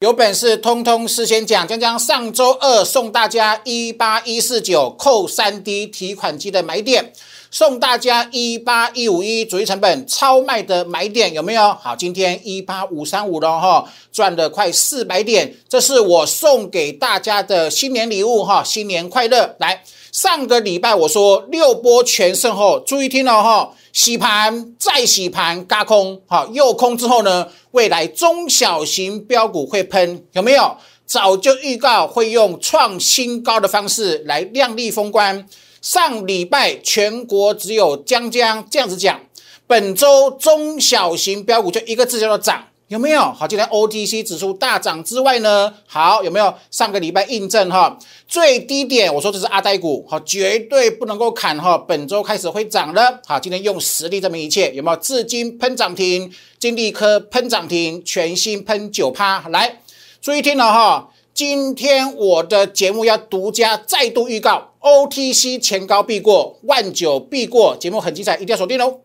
有本事通通事先讲，将将上周二送大家一八一四九扣三 D 提款机的买点，送大家一八一五一主力成本超卖的买点有没有？好，今天一八五三五了哈，赚了快四百点，这是我送给大家的新年礼物哈，新年快乐！来，上个礼拜我说六波全胜后，注意听了哈。洗盘再洗盘，嘎空，好，又空之后呢？未来中小型标股会喷，有没有？早就预告会用创新高的方式来亮丽封关。上礼拜全国只有江江这样子讲，本周中小型标股就一个字叫做涨。有没有好？今天 OTC 指数大涨之外呢，好有没有？上个礼拜印证哈，最低点我说这是阿呆股，好绝对不能够砍哈。本周开始会涨了，好，今天用实力证明一切，有没有？至今喷涨停，金利科喷涨停，全新喷九趴，来注意听了哈。今天我的节目要独家再度预告，OTC 前高必过，万九必过，节目很精彩，一定要锁定哦。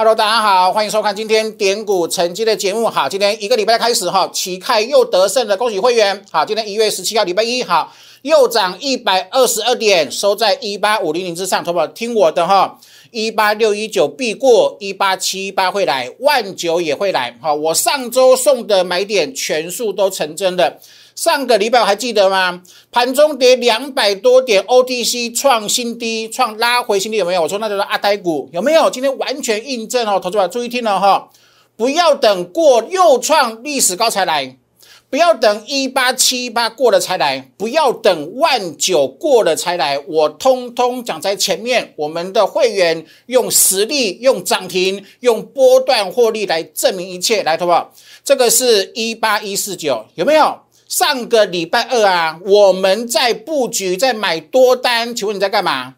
Hello，大家好，欢迎收看今天点股成绩的节目。好，今天一个礼拜开始哈，旗开又得胜的，恭喜会员。好，今天一月十七号礼拜一，好，又涨一百二十二点，收在一八五零零之上。投保听我的哈，一八六一九必过，一八七八会来，万九也会来。好，我上周送的买点全数都成真的。上个礼拜我还记得吗？盘中跌两百多点，OTC 创新低，创拉回新低有没有？我说那就是阿呆股有没有？今天完全印证哦，投资者注意听了哈，不要等过又创历史高才来，不要等一八七八过了才来，不要等万九过了才来，我通通讲在前面。我们的会员用实力、用涨停、用波段获利来证明一切，来，投保这个是一八一四九有没有？上个礼拜二啊，我们在布局，在买多单。请问你在干嘛？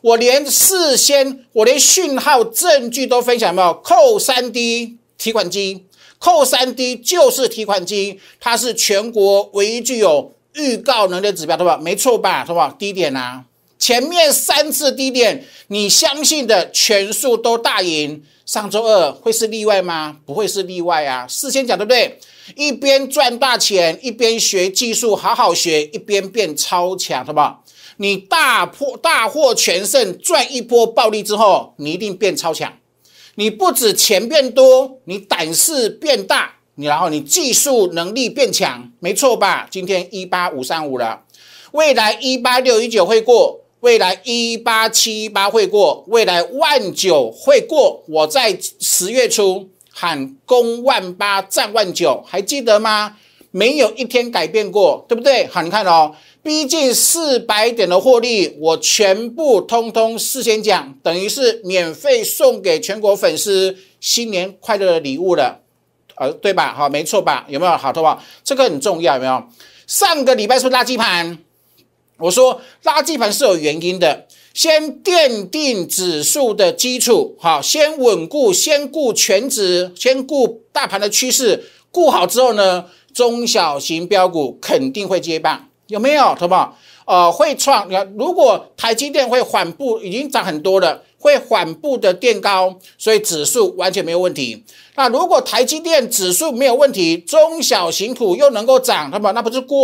我连事先，我连讯号证据都分享没有？扣三 D 提款机，扣三 D 就是提款机，它是全国唯一具有预告能力指标，对吧？没错吧？是吧？低点啊，前面三次低点，你相信的全数都大赢。上周二会是例外吗？不会是例外啊！事先讲对不对？一边赚大钱，一边学技术，好好学，一边变超强，好不好？你大破大获全胜，赚一波暴利之后，你一定变超强。你不止钱变多，你胆识变大，你然后你技术能力变强，没错吧？今天一八五三五了，未来一八六一九会过。未来一八七一八会过，未来万九会过。我在十月初喊攻万八，战万九，还记得吗？没有一天改变过，对不对？好，你看哦，逼近四百点的获利，我全部通通事先讲，等于是免费送给全国粉丝新年快乐的礼物了，呃，对吧？好，没错吧？有没有好，头发？这个很重要，有没有？上个礼拜是垃圾盘。我说垃圾盘是有原因的，先奠定指数的基础，好，先稳固，先顾全值，先顾大盘的趋势，顾好之后呢，中小型标股肯定会接棒，有没有？同胞？呃，会创，你看，如果台积电会缓步，已经涨很多了。会缓步的垫高，所以指数完全没有问题。那如果台积电指数没有问题，中小型股又能够涨，那么那不是过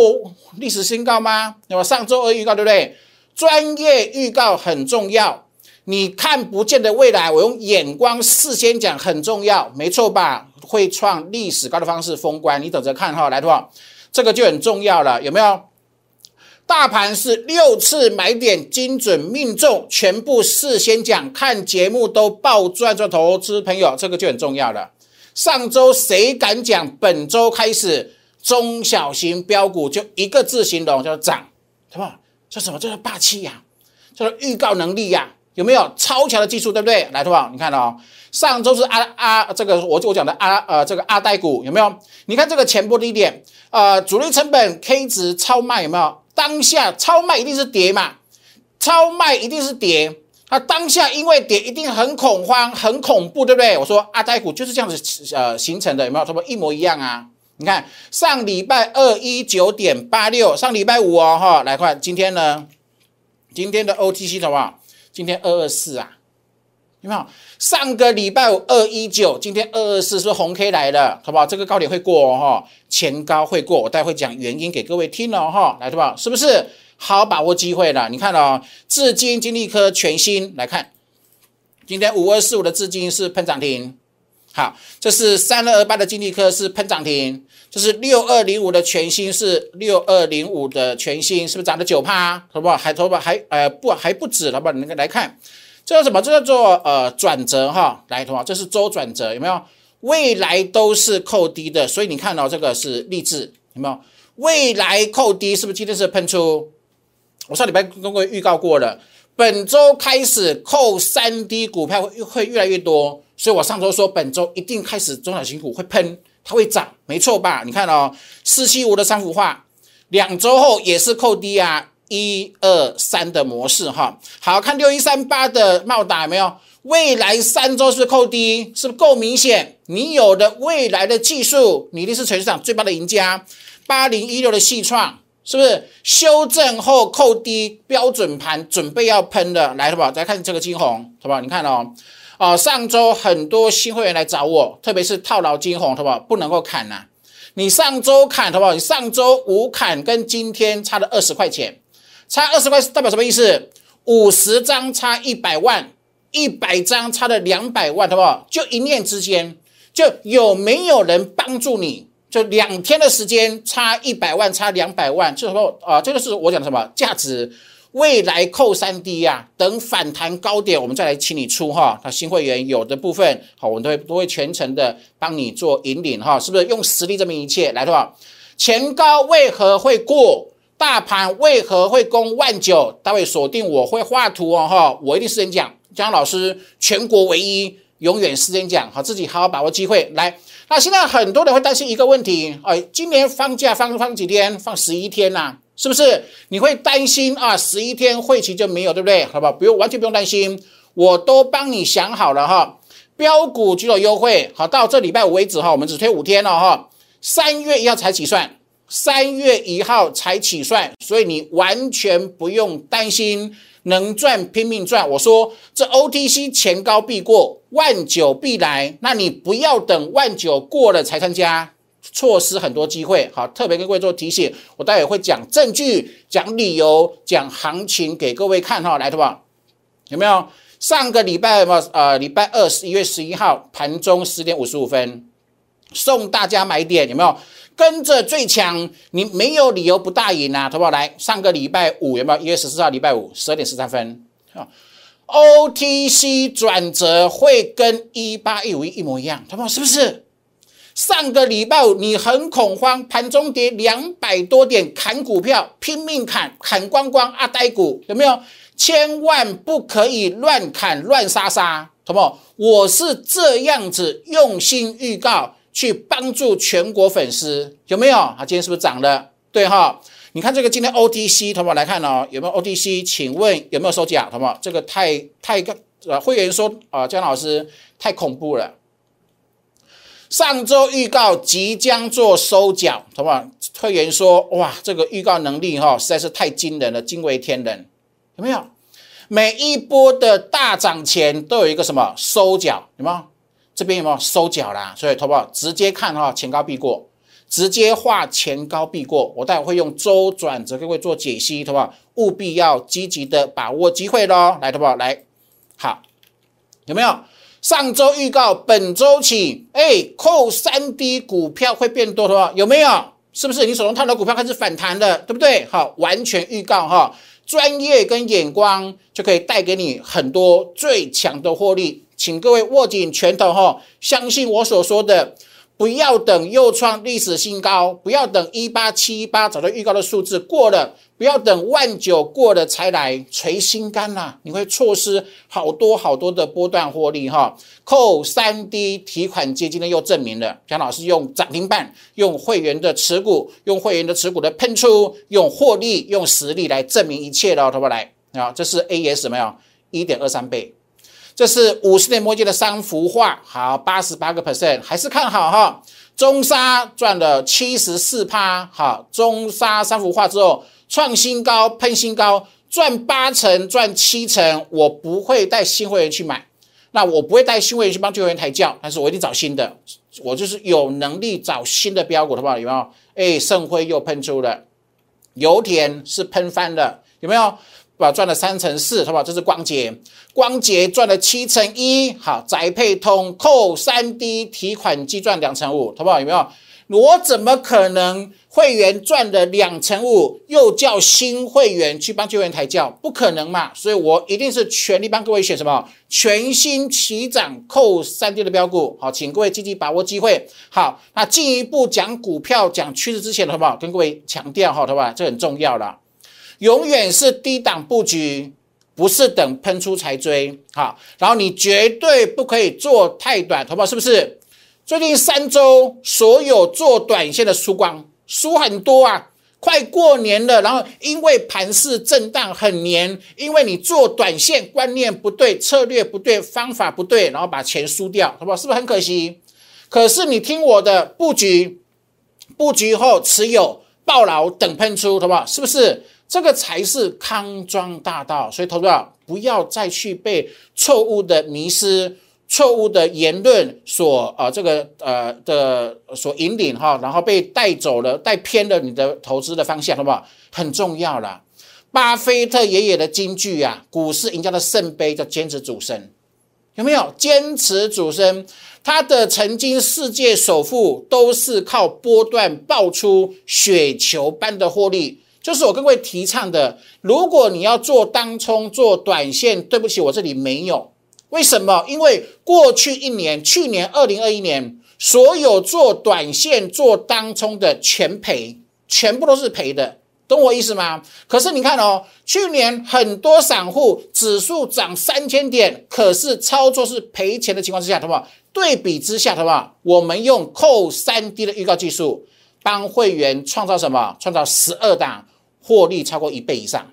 历史新高吗？那么上周二预告对不对？专业预告很重要，你看不见的未来，我用眼光事先讲很重要，没错吧？会创历史高的方式封关，你等着看哈，来，的话？这个就很重要了，有没有？大盘是六次买点精准命中，全部事先讲，看节目都爆赚，做投资朋友这个就很重要了。上周谁敢讲？本周开始中小型标股就一个字形容，叫涨，什么？叫什么？叫做霸气呀，叫做预告能力呀，有没有超强的技术？对不对？来，同学你看哦，上周是阿阿这个我我讲的阿呃这个阿呆股有没有？你看这个前波低点，呃，主力成本 K 值超卖有没有？当下超卖一定是跌嘛，超卖一定是跌。它当下因为跌，一定很恐慌、很恐怖，对不对？我说阿呆股就是这样子呃形成的，有没有？差不多一模一样啊。你看上礼拜二一九点八六，上礼拜五哦哈，来看今天呢，今天的 OTC 好不好？今天二二四啊，有没有？上个礼拜五二一九，今天二二四是红 K 来了，好不好？这个高点会过哦，哈，前高会过，我待会讲原因给各位听了哈，来，对吧？是不是？好把握机会了？你看哦，至今、金利科全新来看，今天五二四五的至今是喷涨停，好，这是三二二八的金利科是喷涨停，这是六二零五的全新是六二零五的全新，是不是涨了九趴？好不好？还头发还呃不还不止，好不好？你来看。这叫什么？这叫做呃转折哈，来同学，这是周转折，有没有？未来都是扣低的，所以你看到这个是励志，有没有？未来扣低是不是今天是喷出？我上礼拜跟各位预告过了，本周开始扣三低股票会会越来越多，所以我上周说本周一定开始中小型股会喷，它会涨，没错吧？你看哦，四七五的三幅画，两周后也是扣低啊。一二三的模式哈，好看六一三八的茂达有没有？未来三周是不是扣低？是不是够明显？你有的未来的技术，你一定是全市场最棒的赢家。八零一六的细创是不是修正后扣低标准盘，准备要喷的？来，好不好？再看这个金红，好不好？你看哦，哦，上周很多新会员来找我，特别是套牢金红，好不好？不能够砍呐。你上周砍，好不好？你上周五砍，跟今天差了二十块钱。差二十块代表什么意思？五十张差一百万，一百张差了两百万，好不好？就一念之间，就有没有人帮助你？就两天的时间差一百万，差两百万，就是说啊，这个是我讲的什么价值？未来扣三 D 呀，等反弹高点，我们再来请你出哈。那新会员有的部分，好，我们都会都会全程的帮你做引领哈，是不是？用实力证明一切，来的话，前高为何会过？大盘为何会攻万九？待会锁定我会画图哦，哈，我一定是演讲，江老师全国唯一，永远是演讲，好，自己好好把握机会来。那现在很多人会担心一个问题，哎，今年放假放放几天？放十一天呐，是不是？你会担心啊？十一天会期就没有，对不对？好不好？不用，完全不用担心，我都帮你想好了哈。标股举手优惠，好，到这礼拜五为止哈，我们只推五天了哈，三月一号才起算。三月一号才起算，所以你完全不用担心，能赚拼命赚。我说这 OTC 前高必过，万九必来，那你不要等万九过了才参加，错失很多机会。好，特别跟各位做提醒，我待会会讲证据、讲理由、讲行情给各位看哈，来的吧？有没有？上个礼拜嘛，呃，礼拜二十一月十一号盘中十点五十五分，送大家买点，有没有？跟着最强，你没有理由不大赢啊！好不好？来，上个礼拜五有没有？一月十四号礼拜五十二点十三分啊，OTC 转折会跟一八一五一模一样，好不好？是不是？上个礼拜五你很恐慌，盘中跌两百多点，砍股票，拼命砍，砍光光阿呆股有没有？千万不可以乱砍乱杀杀，好不好？我是这样子用心预告。去帮助全国粉丝有没有？啊，今天是不是涨了？对哈，你看这个今天 OTC，同学们来看哦，有没有 OTC？请问有没有收假？同学们，这个太太个呃，会员说啊，姜老师太恐怖了。上周预告即将做收缴，同学们，会员说哇，这个预告能力哈实在是太惊人了，惊为天人。有没有？每一波的大涨前都有一个什么收缴？有没有？这边有没有收脚啦？所以，投保直接看哈，前高必过，直接画前高必过。我待会会用周转折各位做解析，投保务必要积极的把握机会喽。来，投保来，好，有没有？上周预告本周起，哎，扣三 D 股票会变多，的话，有没有？是不是你手中套的股票开始反弹了？对不对？好，完全预告哈，专业跟眼光就可以带给你很多最强的获利。请各位握紧拳头哈，相信我所说的，不要等又创历史新高，不要等一八七八早就预告的数字过了，不要等万九过了才来捶心肝呐，你会错失好多好多的波段获利哈。扣三 D 提款机今天又证明了，蒋老师用涨停板，用会员的持股，用会员的持股的喷出，用获利，用实力来证明一切了，好不来啊？这是 AS 没有一点二三倍。这是五十年魔界的三幅画，好，八十八个 percent 还是看好哈。中沙赚了七十四趴，好，中沙三幅画之后创新高，喷新高，赚八成、赚七成，我不会带新会员去买。那我不会带新会员去帮旧会员抬轿，但是我一定找新的。我就是有能力找新的标股，好不好？有没有？哎，盛辉又喷出了，油田是喷翻了，有没有？把赚了三成四，好不好？这是光捷，光捷赚了七成一，好，宅配通扣三 D 提款机赚两成五，好不好？有没有？我怎么可能会员赚了两成五，又叫新会员去帮旧会员抬轿？不可能嘛！所以我一定是全力帮各位选什么全新起涨扣三 D 的标股。好，请各位积极把握机会。好，那进一步讲股票讲趋势之前，好不好？跟各位强调好不，好吧？这很重要了，永远是低档布局，不是等喷出才追。好，然后你绝对不可以做太短，好不好？是不是？最近三周，所有做短线的输光，输很多啊！快过年了，然后因为盘势震荡很黏，因为你做短线观念不对，策略不对，方法不对，然后把钱输掉，好不好？是不是很可惜？可是你听我的布局，布局后持有抱牢等喷出，好不好？是不是这个才是康庄大道？所以投资者不要再去被错误的迷失。错误的言论所呃这个呃的所引领哈，然后被带走了，带偏了你的投资的方向，好不好？很重要了。巴菲特爷爷的金句啊，股市赢家的圣杯叫坚持主升，有没有？坚持主升，他的曾经世界首富都是靠波段爆出雪球般的获利，就是我跟各位提倡的。如果你要做当冲做短线，对不起，我这里没有。为什么？因为过去一年，去年二零二一年，所有做短线、做当冲的全赔，全部都是赔的，懂我意思吗？可是你看哦，去年很多散户指数涨三千点，可是操作是赔钱的情况之下，好不好？对比之下，好不好？我们用扣三 D 的预告技术，帮会员创造什么？创造十二档获利超过一倍以上，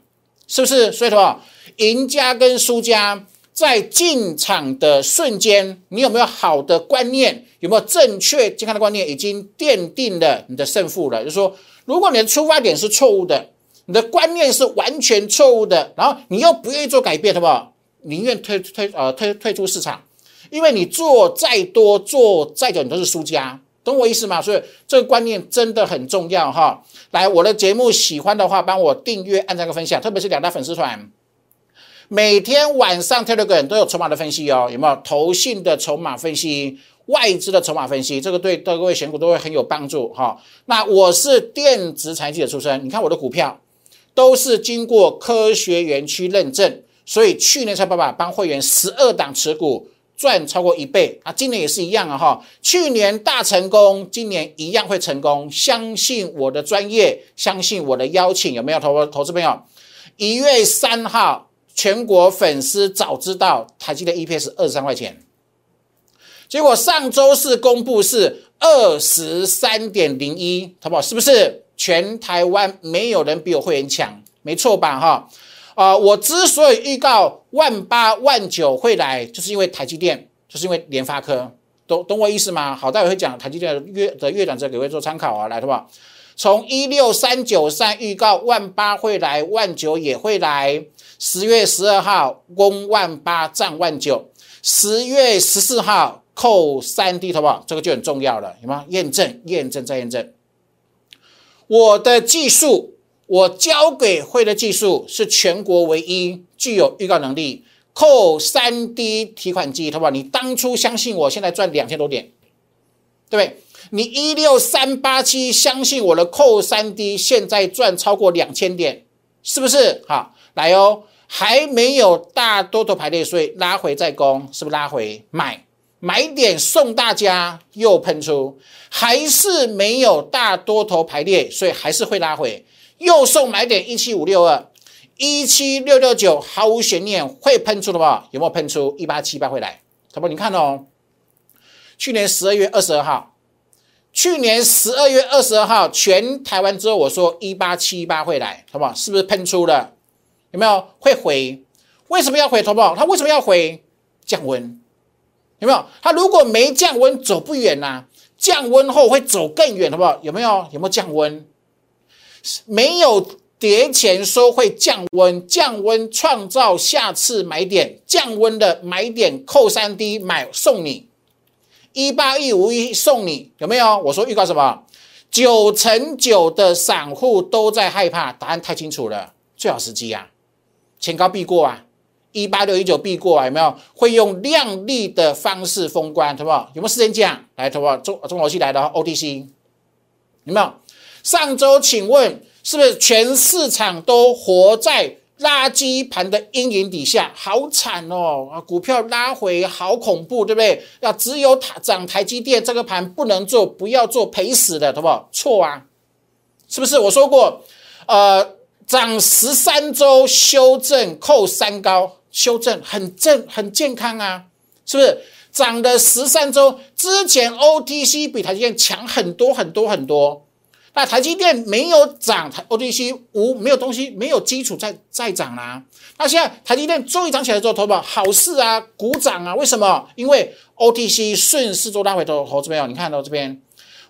是不是？所以说，赢家跟输家。在进场的瞬间，你有没有好的观念？有没有正确健康的观念？已经奠定了你的胜负了。就是说，如果你的出发点是错误的，你的观念是完全错误的，然后你又不愿意做改变，好不好？宁愿退退呃退退出市场，因为你做再多做再久，你都是输家，懂我意思吗？所以这个观念真的很重要哈。来，我的节目喜欢的话，帮我订阅、按赞、个分享，特别是两大粉丝团。每天晚上 Telegram 都有筹码的分析哦，有没有投信的筹码分析、外资的筹码分析？这个对各位选股都会很有帮助哈。那我是电子财经的出身，你看我的股票都是经过科学园区认证，所以去年才爸爸帮会员十二档持股赚超过一倍啊，今年也是一样啊哈。去年大成功，今年一样会成功。相信我的专业，相信我的邀请，有没有投投资朋友？一月三号。全国粉丝早知道台积电 EPS 二十三块钱，结果上周四公布是二十三点零一，好不好？是不是全台湾没有人比我会员强？没错吧？哈啊！我之所以预告万八万九会来，就是因为台积电，就是因为联发科，懂懂我意思吗？好，待会会讲台积电的月的月转折，给各位做参考啊，来，好不好？从一六三九三预告万八会来，万九也会来。十月十二号攻万八占万九，十月十四号扣三 D 好不好？这个就很重要了，有吗？验证、验证再验证。我的技术，我交给会的技术是全国唯一具有预告能力扣三 D 提款机，好不好？你当初相信我，现在赚两千多点，对不对？你一六三八七相信我的扣三 D，现在赚超过两千点，是不是？好。来哦，还没有大多头排列，所以拉回再攻，是不是拉回买买点送大家又喷出，还是没有大多头排列，所以还是会拉回，又送买点一七五六二一七六六九，毫无悬念会喷出的吧？有没有喷出一八七八会来？好不？你看哦，去年十二月二十二号，去年十二月二十二号全台湾之后，我说一八七八会来，好不好？是不是喷出了？有没有会回？为什么要回？好不好？它为什么要回？降温？有没有？它如果没降温，走不远呐。降温后会走更远，好不好？有没有？有没有降温？没有跌前说会降温，降温创造下次买点，降温的买点扣三 D 买送你一八一五一送你有没有？我说预告什么？九成九的散户都在害怕，答案太清楚了，最好时机啊，前高必过啊，一八六一九必过啊，有没有？会用量力的方式封关，好不好？有没有时间讲？来，好不好？中中逻辑来的 OTC 有没有？上周请问？是不是全市场都活在垃圾盘的阴影底下？好惨哦！啊，股票拉回好恐怖，对不对？要只有台涨台积电这个盘不能做，不要做赔死的，好不好？错啊！是不是我说过？呃，涨十三周修正扣三高，修正很正很健康啊！是不是涨的十三周之前 OTC 比台积电强很多很多很多？那台积电没有涨，台 OTC 无没有东西，没有基础在在涨啦。那现在台积电终于涨起来之后，投保好事啊，鼓掌啊！为什么？因为 OTC 顺势做大回头，投资没有？你看到这边，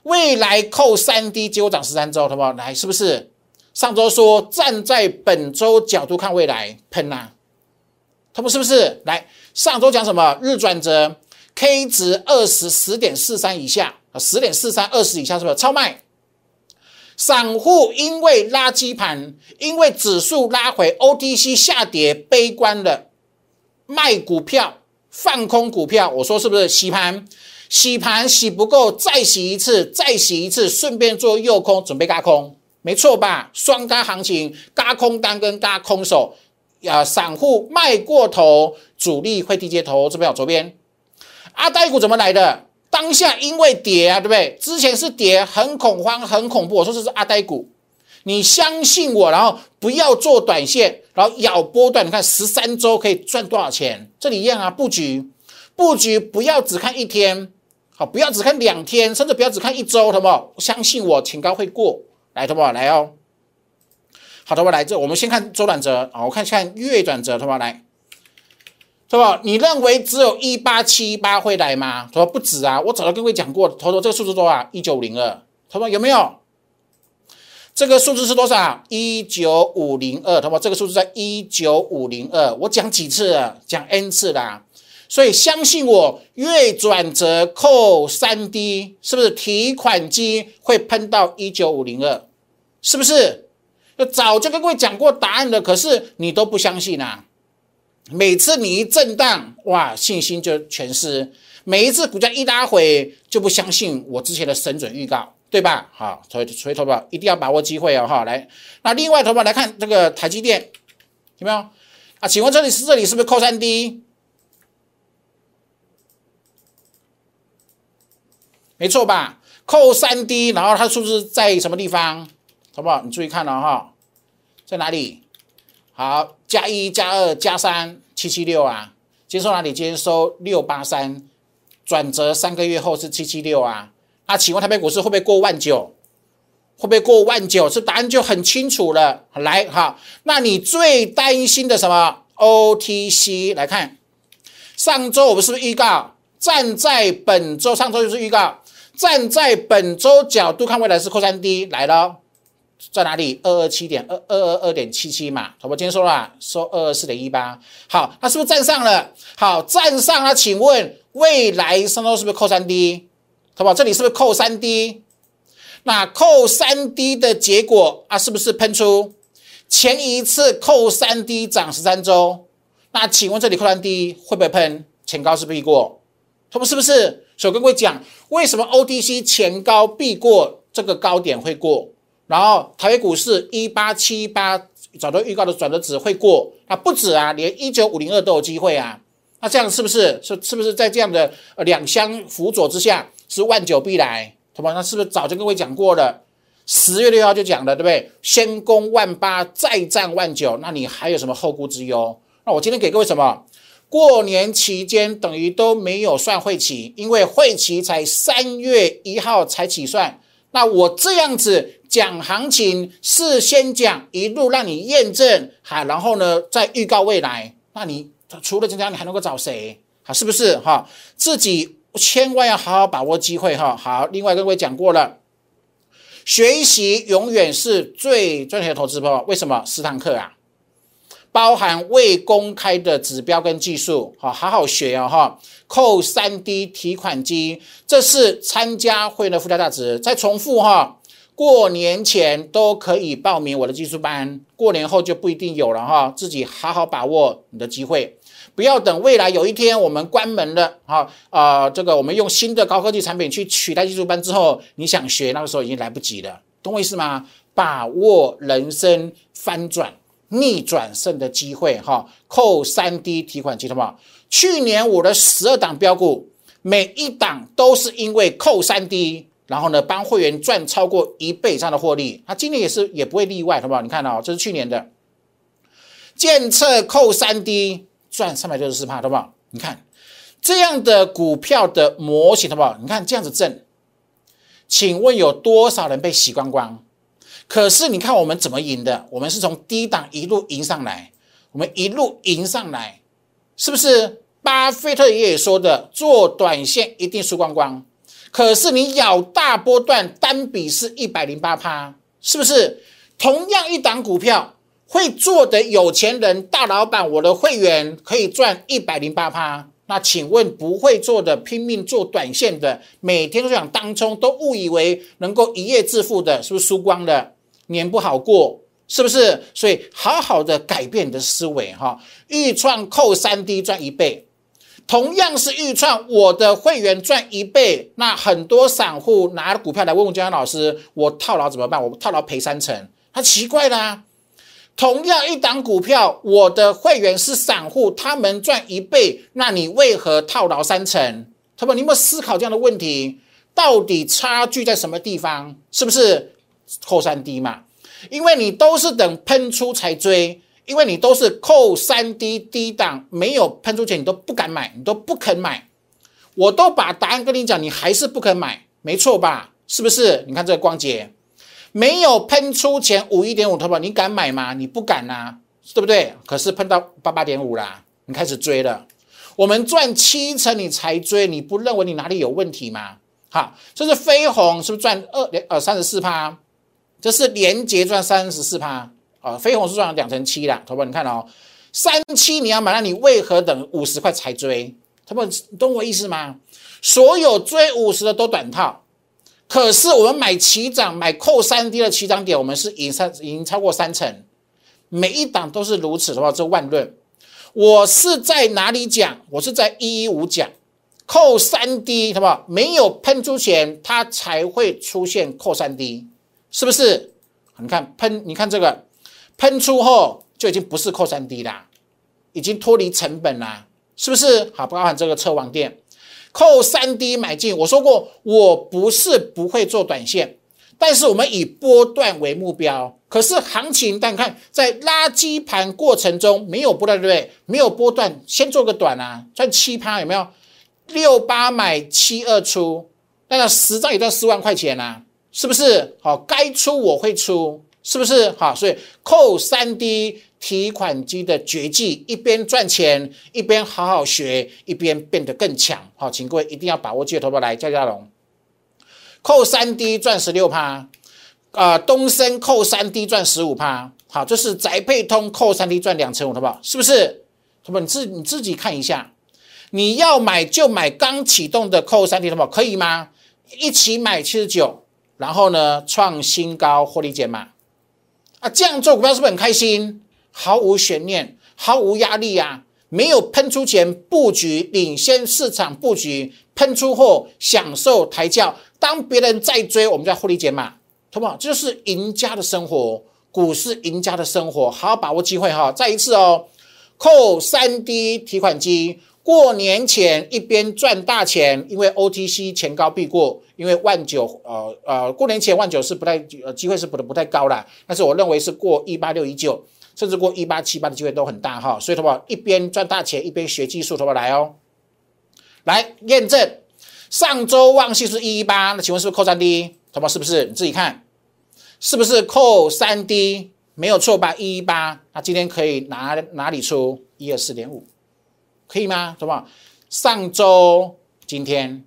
未来扣三 D，结果涨十三周，投保来是不是？上周说站在本周角度看未来，喷呐，他们是不是？来上周讲什么？日转折，K 值二十十点四三以下啊，十点四三二十以下是不是超卖？散户因为垃圾盘，因为指数拉回，OTC 下跌，悲观的卖股票，放空股票。我说是不是洗盘？洗盘洗不够，再洗一次，再洗一次，顺便做右空，准备嘎空，没错吧？双嘎行情，嘎空单跟嘎空手，呀，散户卖过头，主力会低接头，这边左边，阿呆股怎么来的？当下因为跌啊，对不对？之前是跌，很恐慌，很恐怖。我说这是阿呆股，你相信我，然后不要做短线，然后咬波段。你看十三周可以赚多少钱？这里一样啊，布局布局不要只看一天，好，不要只看两天，甚至不要只看一周，好不好？相信我，请高会过来，好不好？来哦，好的，我来这，我们先看周转折啊，我看看月转折，好不好？来。是吧？你认为只有一八七八会来吗？他说不止啊，我早就跟各位讲过，他说这个数字多少？一九零二。他说有没有？这个数字是多少？一九五零二。他说这个数字在一九五零二。我讲几次了？讲 n 次啦。所以相信我，月转折扣三 D，是不是提款机会喷到一九五零二？是不是？早就跟各位讲过答案了，可是你都不相信啊。每次你一震荡，哇，信心就全失；每一次股价一拉回，就不相信我之前的神准预告，对吧？好，所以所以投保一定要把握机会哦，哈，来，那另外投保来看这个台积电，有没有？啊，请问这里是这里是不是扣三 D？没错吧？扣三 D，然后它是不是在什么地方？好不好？你注意看了哈，在哪里？好，加一加二加三，七七六啊。今天收哪里？今天收六八三，转折三个月后是七七六啊。那请问台北股市会不会过万九？会不会过万九？这答案就很清楚了。来，哈，那你最担心的什么？OTC 来看，上周我们是不是预告？站在本周，上周就是预告，站在本周角度看未来是扩散低来了。在哪里？二二七点二二二二点七七嘛，好不？今天说了，收二二四点一八。好，它是不是站上了？好，站上了。请问未来上周是不是扣三 D？好不？这里是不是扣三 D？那扣三 D 的结果啊，是不是喷出前一次扣三 D 涨十三周？那请问这里扣三 D 会不会喷？前高是不是必过？他们是不是？所以跟各位讲，为什么 OTC 前高必过这个高点会过？然后台北股市一八七八早都预告的转折值会过，那不止啊，连一九五零二都有机会啊。那这样是不是是是不是在这样的两相辅佐之下，是万九必来？同胞，那是不是早就跟各位讲过了？十月六号就讲了，对不对？先攻万八，再战万九，那你还有什么后顾之忧？那我今天给各位什么？过年期间等于都没有算会期，因为会期才三月一号才起算。那我这样子讲行情，事先讲一路让你验证，好，然后呢再预告未来。那你除了增加，你还能够找谁？好，是不是哈？自己千万要好好把握机会哈。好，另外跟各位讲过了，学习永远是最赚钱的投资方法。为什么？十堂课啊，包含未公开的指标跟技术，好好好学哦哈。扣三 D 提款机，这是参加会员的附加价值。再重复哈。过年前都可以报名我的技术班，过年后就不一定有了哈。自己好好把握你的机会，不要等未来有一天我们关门了哈啊，这个我们用新的高科技产品去取代技术班之后，你想学那个时候已经来不及了，懂我意思吗？把握人生翻转逆转胜的机会哈，扣三 D 提款机，好不好？去年我的十二档标股，每一档都是因为扣三 D。然后呢，帮会员赚超过一倍以上的获利，他今年也是也不会例外，好不好？你看到这是去年的建测扣三 D 赚三百六十四帕，好不好？你看这样的股票的模型，好不好？你看这样子挣，请问有多少人被洗光光？可是你看我们怎么赢的？我们是从低档一路赢上来，我们一路赢上来，是不是？巴菲特爷爷说的，做短线一定输光光。可是你咬大波段单笔是一百零八趴，是不是？同样一档股票，会做的有钱人、大老板，我的会员可以赚一百零八趴。那请问不会做的、拼命做短线的，每天都想当冲，都误以为能够一夜致富的，是不是输光了？年不好过，是不是？所以好好的改变你的思维哈，预创扣三 D 赚一倍。同样是预创，我的会员赚一倍，那很多散户拿股票来问问江老师，我套牢怎么办？我套牢赔三成，他奇怪啦。同样一档股票，我的会员是散户，他们赚一倍，那你为何套牢三成？他们你有没有思考这样的问题？到底差距在什么地方？是不是扣三低嘛？因为你都是等喷出才追。因为你都是扣三 D 低档，没有喷出钱，你都不敢买，你都不肯买，我都把答案跟你讲，你还是不肯买，没错吧？是不是？你看这个光洁，没有喷出钱五一点五，投保，你敢买吗？你不敢呐，对不对？可是喷到八八点五啦，你开始追了，我们赚七成你才追，你不认为你哪里有问题吗？好，这是飞鸿是不是赚二呃三十四趴？这是连捷赚三十四趴。啊，飞鸿是赚了两成七啦，投保你看哦，三七你要买，那你为何等五十块才追？投保懂我意思吗？所有追五十的都短套，可是我们买起涨买扣三 D 的起涨点，我们是赢三赢超过三成，每一档都是如此的话，这万论。我是在哪里讲？我是在一一五讲扣三 D，好不好？没有喷出前，它才会出现扣三 D，是不是？你看喷，你看这个。喷出后就已经不是扣三 D 啦，已经脱离成本啦，是不是？好，包含这个车网店扣三 D 买进，我说过我不是不会做短线，但是我们以波段为目标。可是行情，但看在垃圾盘过程中没有波段，对不对？没有波段，先做个短啊，赚七趴有没有？六八买七二出，那十张也赚四万块钱啊，是不是？好，该出我会出。是不是好？所以扣三 D 提款机的绝技，一边赚钱，一边好好学，一边变得更强。好，请各位一定要把握机会，投保来，加加龙。扣三 D 赚十六趴，啊，东升扣三 D 赚十五趴。好，这是宅配通扣三 D 赚两成五，好不好？是不是？好不？你自你自己看一下，你要买就买刚启动的扣三 D，好不好？可以吗？一起买七十九，然后呢，创新高获利减码。啊，这样做股票是不是很开心？毫无悬念，毫无压力啊！没有喷出前布局，领先市场布局；喷出后享受抬轿。当别人在追，我们在获利减码，好不好？这就是赢家的生活，股市赢家的生活。好好把握机会哈！再一次哦，扣三 D 提款机。过年前一边赚大钱，因为 OTC 前高必过，因为万九呃呃过年前万九是不太呃机会是不不太高啦，但是我认为是过一八六一九，甚至过一八七八的机会都很大哈，所以的话一边赚大钱一边学技术，的话来哦，来验证上周旺系是一一八，那请问是不是扣三 D？同胞是不是？你自己看是不是扣三 D？没有错吧？一一八，那今天可以拿哪里出一二四点五？可以吗？什么？上周、今天，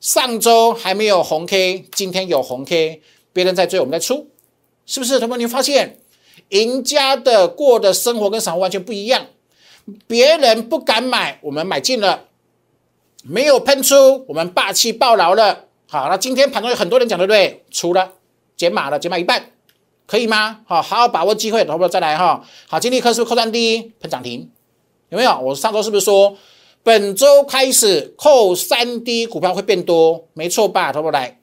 上周还没有红 K，今天有红 K，别人在追，我们在出，是不是？同学们，你发现赢家的过的生活跟散户完全不一样。别人不敢买，我们买进了，没有喷出，我们霸气爆牢了。好，那今天盘中有很多人讲，对不对？出了减码了，减码一半，可以吗？好，好好把握机会，好不好？再来哈。好，金立科是不是扣三低喷涨停？有没有？我上周是不是说本周开始扣三低股票会变多？没错吧？好不？来，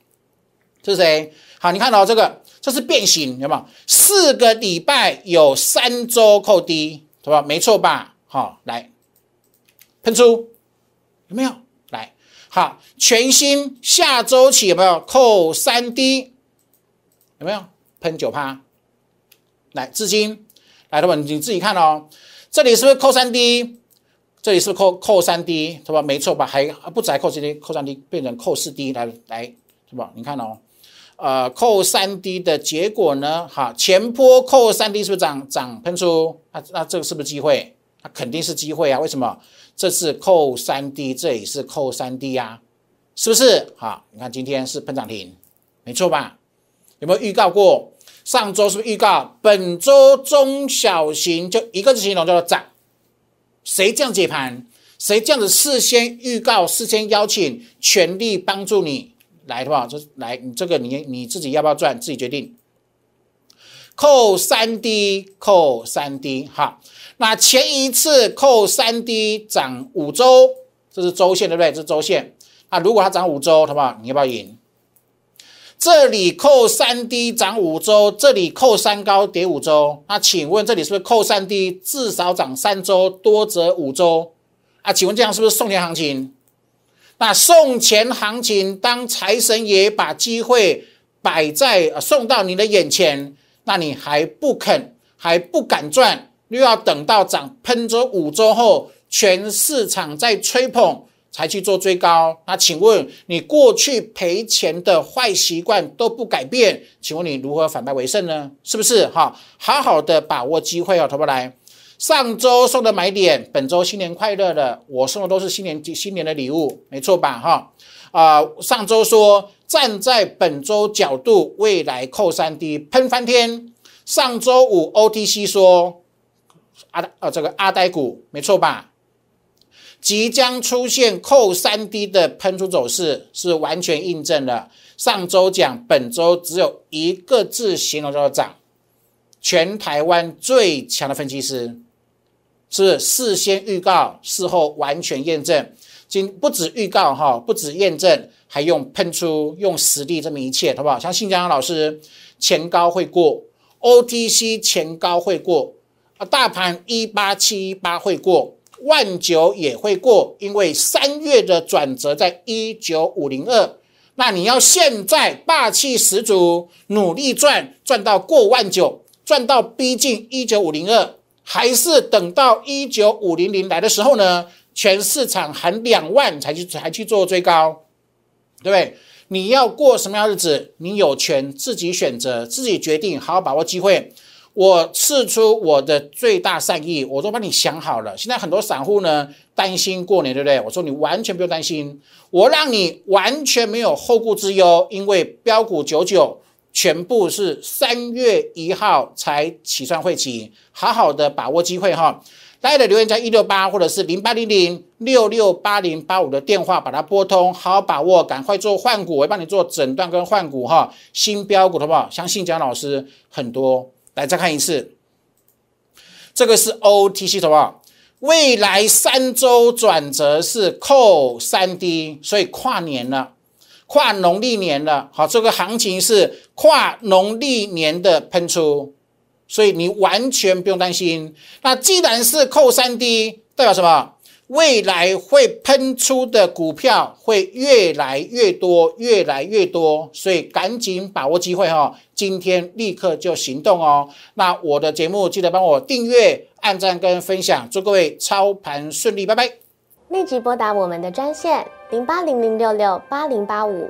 是谁？好，你看到这个，这是变形，有没有？四个礼拜有三周扣低，对吧？没错吧？好，来喷出有没有？来，好，全新下周起有没有扣三 D？有没有喷九趴？来，资金来的话，你自己看哦。这里是不是扣三 D？这里是扣扣三 D，是吧？没错吧？还不止扣三 D，扣三 D 变成扣四 D 来来，是吧？你看哦，呃，扣三 D 的结果呢？哈，前波扣三 D 是不是涨涨喷出？那那这个是不是机会？那肯定是机会啊！为什么？这是扣三 D，这也是扣三 D 呀，是不是？好，你看今天是喷涨停，没错吧？有没有预告过？上周是不是预告？本周中小型就一个字形容叫做涨。谁这样解盘？谁这样子事先预告、事先邀请，全力帮助你来的话，就来你这个你你自己要不要赚，自己决定。扣三 D，扣三 D，好。那前一次扣三 D 涨五周，这是周线对不对？这是周线。啊，如果它涨五周，好不好？你要不要赢？这里扣三低涨五周，这里扣三高跌五周。那请问这里是不是扣三低至少涨三周，多则五周？啊，请问这样是不是送钱行情？那送钱行情，当财神爷把机会摆在送到你的眼前，那你还不肯，还不敢赚？又要等到涨喷周五周后，全市场在吹捧才去做追高。那请问你过去赔钱的坏习惯都不改变，请问你如何反败为胜呢？是不是？哈，好好的把握机会哦，投不来。上周送的买点，本周新年快乐的，我送的都是新年新年的礼物，没错吧？哈啊，上周说站在本周角度，未来扣三 D 喷翻天。上周五 OTC 说。阿呃，这个阿呆股没错吧？即将出现扣三 D 的喷出走势，是完全印证了上周讲，本周只有一个字形容叫做涨。全台湾最强的分析师，是事先预告，事后完全验证。今不止预告哈，不止验证，还用喷出，用实力证明一切，好不好？像新疆老师前高会过，OTC 前高会过。啊，大盘一八七一八会过，万九也会过，因为三月的转折在一九五零二。那你要现在霸气十足，努力赚，赚到过万九，赚到逼近一九五零二，还是等到一九五零零来的时候呢？全市场含两万才去才去做追高，对不对？你要过什么样的日子？你有权自己选择，自己决定，好好把握机会。我试出我的最大善意，我都帮你想好了。现在很多散户呢担心过年，对不对？我说你完全不用担心，我让你完全没有后顾之忧，因为标股九九全部是三月一号才起算会期，好好的把握机会哈。大家的留言加一六八或者是零八零零六六八零八五的电话把它拨通，好好把握，赶快做换股，我会帮你做诊断跟换股哈。新标股好不好？相信蒋老师很多。来再看一次，这个是 OTC 好不好？未来三周转折是扣三 D，所以跨年了，跨农历年了。好，这个行情是跨农历年的喷出，所以你完全不用担心。那既然是扣三 D，代表什么？未来会喷出的股票会越来越多，越来越多，所以赶紧把握机会哈！今天立刻就行动哦。那我的节目记得帮我订阅、按赞跟分享，祝各位操盘顺利，拜拜！立即拨打我们的专线零八零零六六八零八五